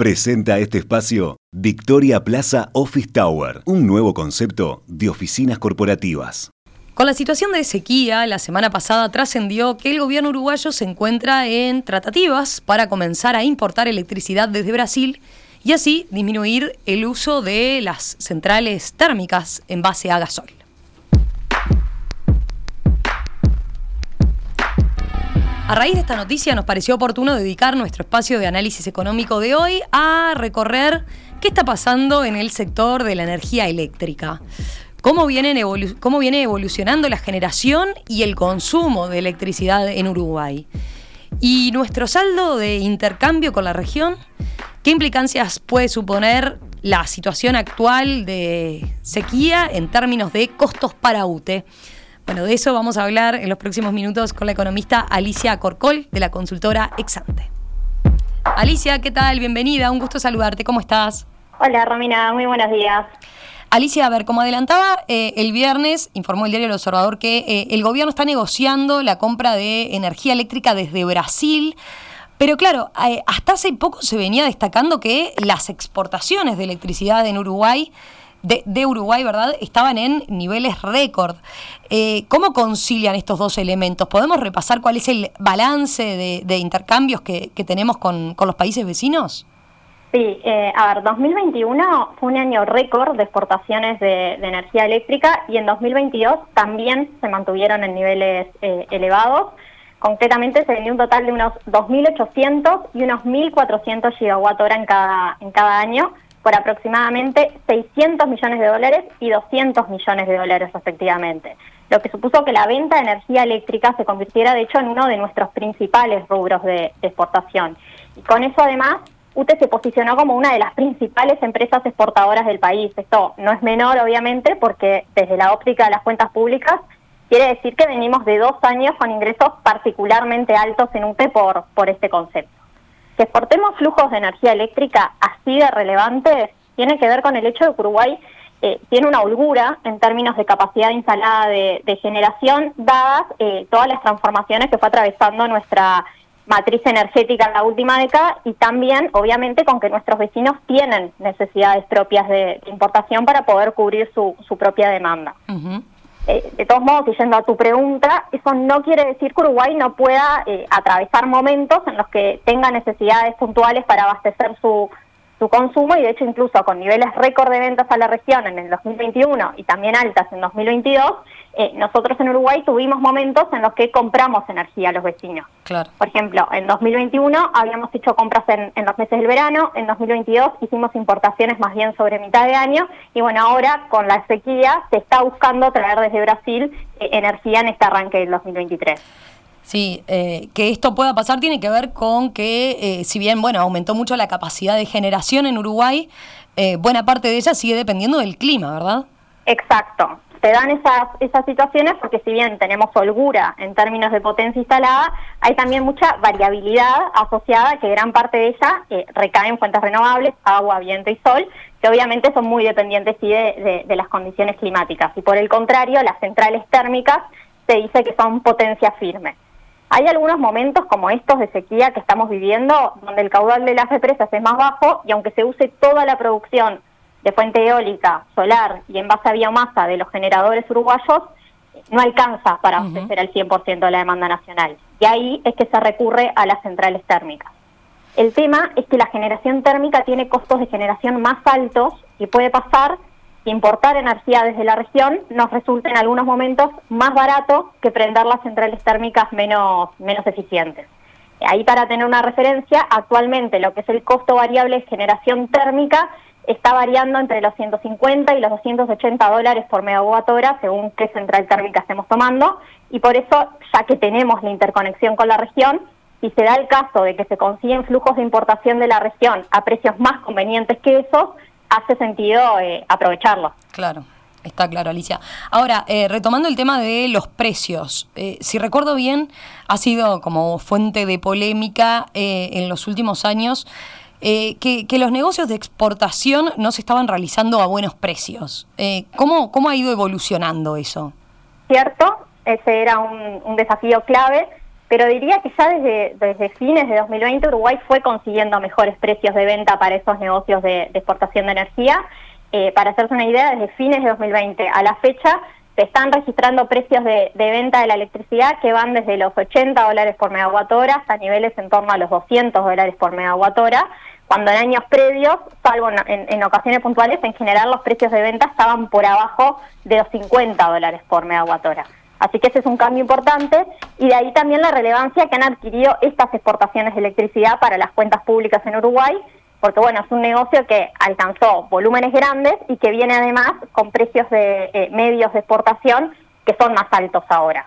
Presenta este espacio Victoria Plaza Office Tower, un nuevo concepto de oficinas corporativas. Con la situación de sequía, la semana pasada trascendió que el gobierno uruguayo se encuentra en tratativas para comenzar a importar electricidad desde Brasil y así disminuir el uso de las centrales térmicas en base a gasol. A raíz de esta noticia nos pareció oportuno dedicar nuestro espacio de análisis económico de hoy a recorrer qué está pasando en el sector de la energía eléctrica. Cómo, viene evolucionando la generación y el consumo de electricidad en Uruguay. Y nuestro saldo de intercambio con la región, ¿qué implicancias puede suponer la situación actual de sequía en términos de costos para UTE? Bueno, de eso vamos a hablar en los próximos minutos con la economista Alicia Corcol de la consultora Exante. Alicia, ¿qué tal? Bienvenida, un gusto saludarte, ¿cómo estás? Hola Romina, muy buenos días. Alicia, a ver, como adelantaba eh, el viernes, informó el diario El Observador que eh, el gobierno está negociando la compra de energía eléctrica desde Brasil. Pero claro, eh, hasta hace poco se venía destacando que las exportaciones de electricidad en Uruguay de, Uruguay, ¿verdad? Estaban en niveles récord. Eh, ¿Cómo concilian estos dos elementos? ¿Podemos repasar cuál es el balance de, intercambios que, tenemos con, los países vecinos? Sí, eh, a ver, 2021 fue un año récord de exportaciones de, energía eléctrica y en 2022 también se mantuvieron en niveles eh, elevados. Concretamente se vendió un total de unos 2.800 y unos 1.400 gigawatt hora en cada, en cada año, por aproximadamente 600 millones de dólares y 200 millones de dólares respectivamente, lo que supuso que la venta de energía eléctrica se convirtiera de hecho en uno de nuestros principales rubros de, exportación. Y con eso además, UTE se posicionó como una de las principales empresas exportadoras del país. Esto no es menor obviamente porque desde la óptica de las cuentas públicas quiere decir que venimos de dos años con ingresos particularmente altos en UTE por, por este concepto. Que exportemos flujos de energía eléctrica así de relevantes tiene que ver con el hecho de que Uruguay eh, tiene una holgura en términos de capacidad instalada de, generación, dadas eh, todas las transformaciones que fue atravesando nuestra matriz energética en la última década y también, obviamente, con que nuestros vecinos tienen necesidades propias de, importación para poder cubrir su, propia demanda. Eh, de todos modos, yendo a tu pregunta, eso no quiere decir que Uruguay no pueda eh, atravesar momentos en los que tenga necesidades puntuales para abastecer su, su consumo y de hecho incluso con niveles récord de ventas a la región en el 2021 y también altas en 2022, eh, nosotros en Uruguay tuvimos momentos en los que compramos energía a los vecinos. Claro. Por ejemplo, en 2021 habíamos hecho compras en, los meses del verano, en 2022 hicimos importaciones más bien sobre mitad de año y bueno, ahora con la sequía se está buscando traer desde Brasil eh, energía en este arranque del 2023. Sí, eh, que esto pueda pasar tiene que ver con que, si bien, bueno, aumentó mucho la capacidad de generación en Uruguay, buena parte de ella sigue dependiendo del clima, ¿verdad? Exacto se dan esas, esas situaciones porque si bien tenemos holgura en términos de potencia instalada, hay también mucha variabilidad asociada que gran parte de ella eh, recae en fuentes renovables, agua, viento y sol, que obviamente son muy dependientes sí, de, de, las condiciones climáticas. Y por el contrario, las centrales térmicas se dice que son potencia firme. Hay algunos momentos como estos de sequía que estamos viviendo donde el caudal de las represas es más bajo y aunque se use toda la producción de fuente eólica, solar y en base a biomasa de los generadores uruguayos no alcanza para abastecer al 100% de la demanda nacional. Y ahí es que se recurre a las centrales térmicas. El tema es que la generación térmica tiene costos de generación más altos y puede pasar que importar energía desde la región nos resulte en algunos momentos más barato que prender las centrales térmicas menos, menos eficientes. Ahí para tener una referencia, actualmente lo que es el costo variable de generación térmica está variando entre los 150 y los 280 dólares por megawatt hora según qué central térmica estemos tomando y por eso ya que tenemos la interconexión con la región si se da el caso de que se consiguen flujos de importación de la región a precios más convenientes que esos hace sentido eh, aprovecharlo. Claro. Está claro, Alicia. Ahora, eh, retomando el tema de los precios, eh, si recuerdo bien, ha sido como fuente de polémica en los últimos años eh, que, los negocios de exportación no se estaban realizando a buenos precios. Eh, ¿cómo, ¿Cómo ha ido evolucionando eso? Cierto, ese era un, desafío clave. pero diría que ya desde, fines de 2020 Uruguay fue consiguiendo mejores precios de venta para esos negocios de, exportación de energía. Eh, para hacerse una idea, desde fines de 2020 a la fecha se están registrando precios de, venta de la electricidad que van desde los 80 dólares por megawatt hora hasta niveles en torno a los 200 dólares por megawatt hora, cuando en años previos, salvo en, ocasiones puntuales, en general los precios de venta estaban por abajo de los 50 dólares por megawatt hora. Así que ese es un cambio importante y de ahí también la relevancia que han adquirido estas exportaciones de electricidad para las cuentas públicas en Uruguay, porque bueno, es un negocio que alcanzó volúmenes grandes y que viene además con precios de eh, medios de exportación que son más altos ahora.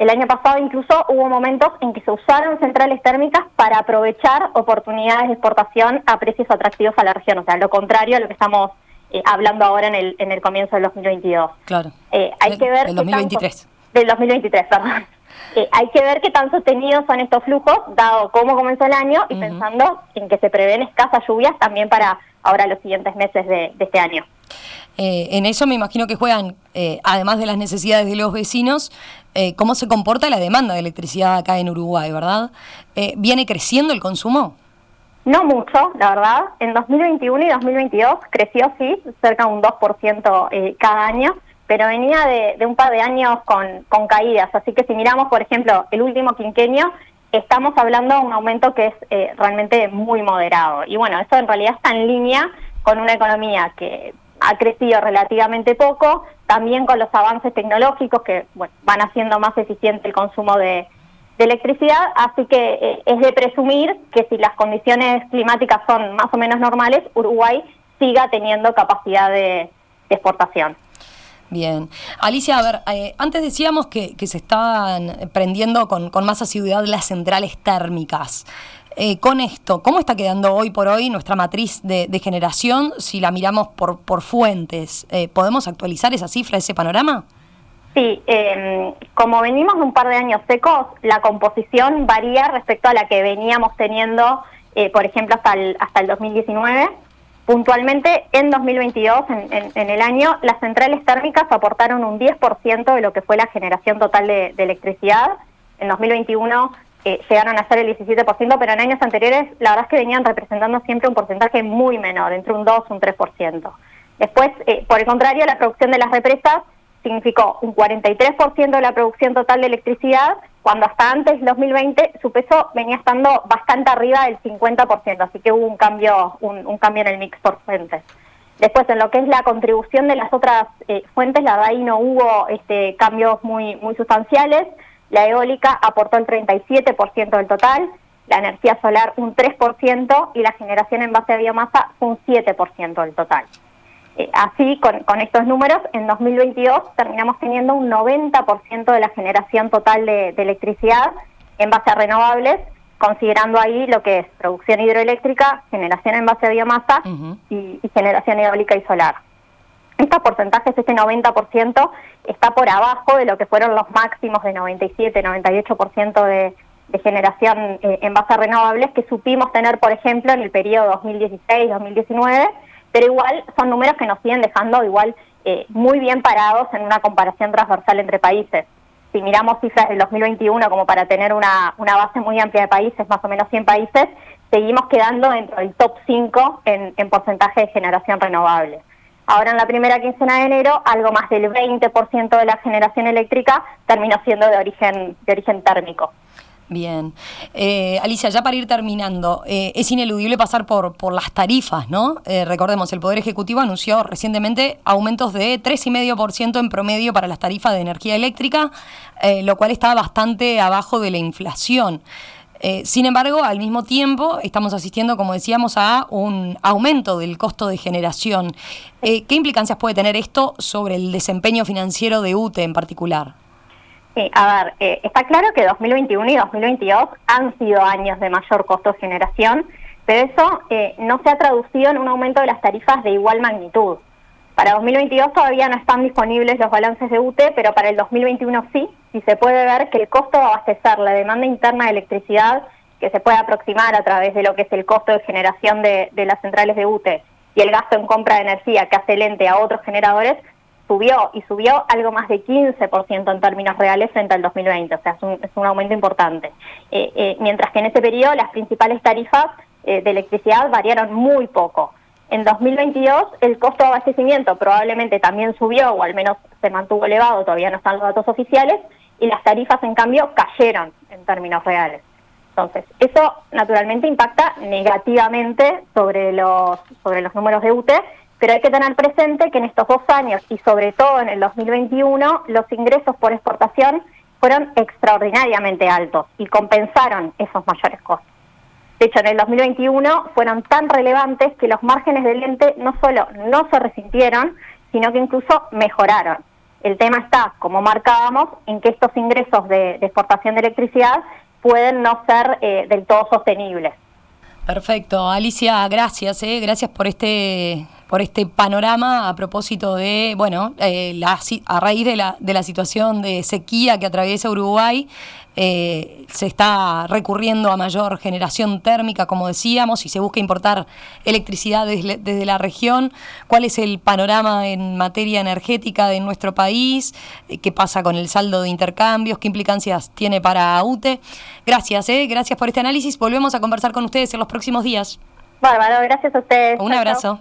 El año pasado incluso hubo momentos en que se usaron centrales térmicas para aprovechar oportunidades de exportación a precios atractivos a la región, o sea, lo contrario a lo que estamos eh, hablando ahora en el, en el comienzo del 2022. Claro. Eh, hay que ver... El 2023 del 2023, perdón. Eh, hay que ver qué tan sostenidos son estos flujos, dado cómo comenzó el año y pensando en que se prevén escasas lluvias también para ahora los siguientes meses de, este año. Eh, en eso me imagino que juegan, eh, además de las necesidades de los vecinos, cómo se comporta la demanda de electricidad acá en Uruguay, ¿verdad? ¿Viene creciendo el consumo? No mucho, la verdad. En 2021 y 2022 creció, sí, cerca de un 2% cada año pero venía de, un par de años con, caídas. Así que si miramos, por ejemplo, el último quinquenio, estamos hablando de un aumento que es eh, realmente muy moderado. Y bueno, eso en realidad está en línea con una economía que ha crecido relativamente poco, también con los avances tecnológicos que van haciendo más eficiente el consumo de, electricidad, así que eh, es de presumir que si las condiciones climáticas son más o menos normales, Uruguay siga teniendo capacidad de exportación. Bien. Alicia, a ver, eh, antes decíamos que, se estaban prendiendo con, más asiduidad las centrales térmicas. Eh, con esto, ¿cómo está quedando hoy por hoy nuestra matriz de, generación si la miramos por, fuentes? Eh, ¿Podemos actualizar esa cifra, ese panorama? Sí, em, como venimos de un par de años secos, la composición varía respecto a la que veníamos teniendo, por ejemplo, hasta el 2019 Puntualmente, en 2022, en, el año, las centrales térmicas aportaron un 10% de lo que fue la generación total de, electricidad. En 2021 eh, llegaron a ser el 17%, pero en años anteriores la verdad es que venían representando siempre un porcentaje muy menor, entre un 2 y un 3%. Después, eh, por el contrario, la producción de las represas significó un 43% de la producción total de electricidad cuando hasta antes del 2020 su peso venía estando bastante arriba del 50%, así que hubo un cambio, un, cambio en el mix por fuentes. Después, en lo que es la contribución de las otras eh, fuentes, la verdad ahí no hubo este, cambios muy sustanciales. La eólica aportó el 37% del total, la energía solar un 3% y la generación en base a biomasa un 7% del total. Eh, así, con, estos números, en 2022 terminamos teniendo un 90% de la generación total de, electricidad en base a renovables, considerando ahí lo que es producción hidroeléctrica, generación en base a biomasa y, generación eólica y solar. Estos porcentajes, este 90%, está por abajo de lo que fueron los máximos de 97, 98% de, de generación eh, en base a renovables que supimos tener, por ejemplo, en el periodo 2016-2019 pero igual son números que nos siguen dejando igual eh, muy bien parados en una comparación transversal entre países. Si miramos cifras del 2021 como para tener una, una base muy amplia de países, más o menos 100 países, seguimos quedando dentro del top 5 en, en porcentaje de generación renovable. Ahora en la primera quincena de enero, algo más del 20% de la generación eléctrica terminó siendo de origen, de origen térmico. Bien. Eh, Alicia, ya para ir terminando, eh, es ineludible pasar por, por las tarifas, ¿no? Eh, recordemos, el Poder Ejecutivo anunció recientemente aumentos de 3,5% en promedio para las tarifas de energía eléctrica, lo cual está bastante abajo de la inflación. Sin embargo, al mismo tiempo, estamos asistiendo, como decíamos, a un aumento del costo de generación. ¿Qué implicancias puede tener esto sobre el desempeño financiero de UTE en particular? a ver, eh, está claro que 2021 y 2022 han sido años de mayor costo de generación, pero eso eh, no se ha traducido en un aumento de las tarifas de igual magnitud. Para 2022 todavía no están disponibles los balances de UTE, pero para el 2021 sí, y se puede ver que el costo de abastecer la demanda interna de electricidad, que se puede aproximar a través de lo que es el costo de generación de, de las centrales de UTE, y el gasto en compra de energía que hace lente a otros generadores, subió y subió algo más de 15% en términos reales frente al 2020, o sea, es un, es un aumento importante. Eh, eh, mientras que en ese periodo las principales tarifas eh, de electricidad variaron muy poco. En 2022 el costo de abastecimiento probablemente también subió o al menos se mantuvo elevado, todavía no están los datos oficiales, y las tarifas en cambio cayeron en términos reales. Entonces, eso naturalmente impacta negativamente sobre los, sobre los números de UTE, pero hay que tener presente que en estos dos años y sobre todo en el 2021 los ingresos por exportación fueron extraordinariamente altos y compensaron esos mayores costos. De hecho, en el 2021 fueron tan relevantes que los márgenes del ente no solo no se resintieron, sino que incluso mejoraron. El tema está, como marcábamos, en que estos ingresos de, exportación de electricidad pueden no ser eh, del todo sostenibles. Perfecto. Alicia, gracias, eh. gracias por este por este panorama a propósito de, bueno, eh, a raíz de la, de la situación de sequía que atraviesa Uruguay, eh, se está recurriendo a mayor generación térmica, como decíamos, y se busca importar electricidad desde, la región. ¿Cuál es el panorama en materia energética de nuestro país? Eh, ¿Qué pasa con el saldo de intercambios? ¿Qué implicancias tiene para UTE? Gracias, eh, gracias por este análisis. Volvemos a conversar con ustedes en los próximos días. Bárbaro, gracias a ustedes. Un abrazo.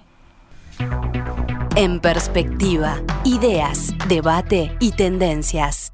En perspectiva, ideas, debate y tendencias.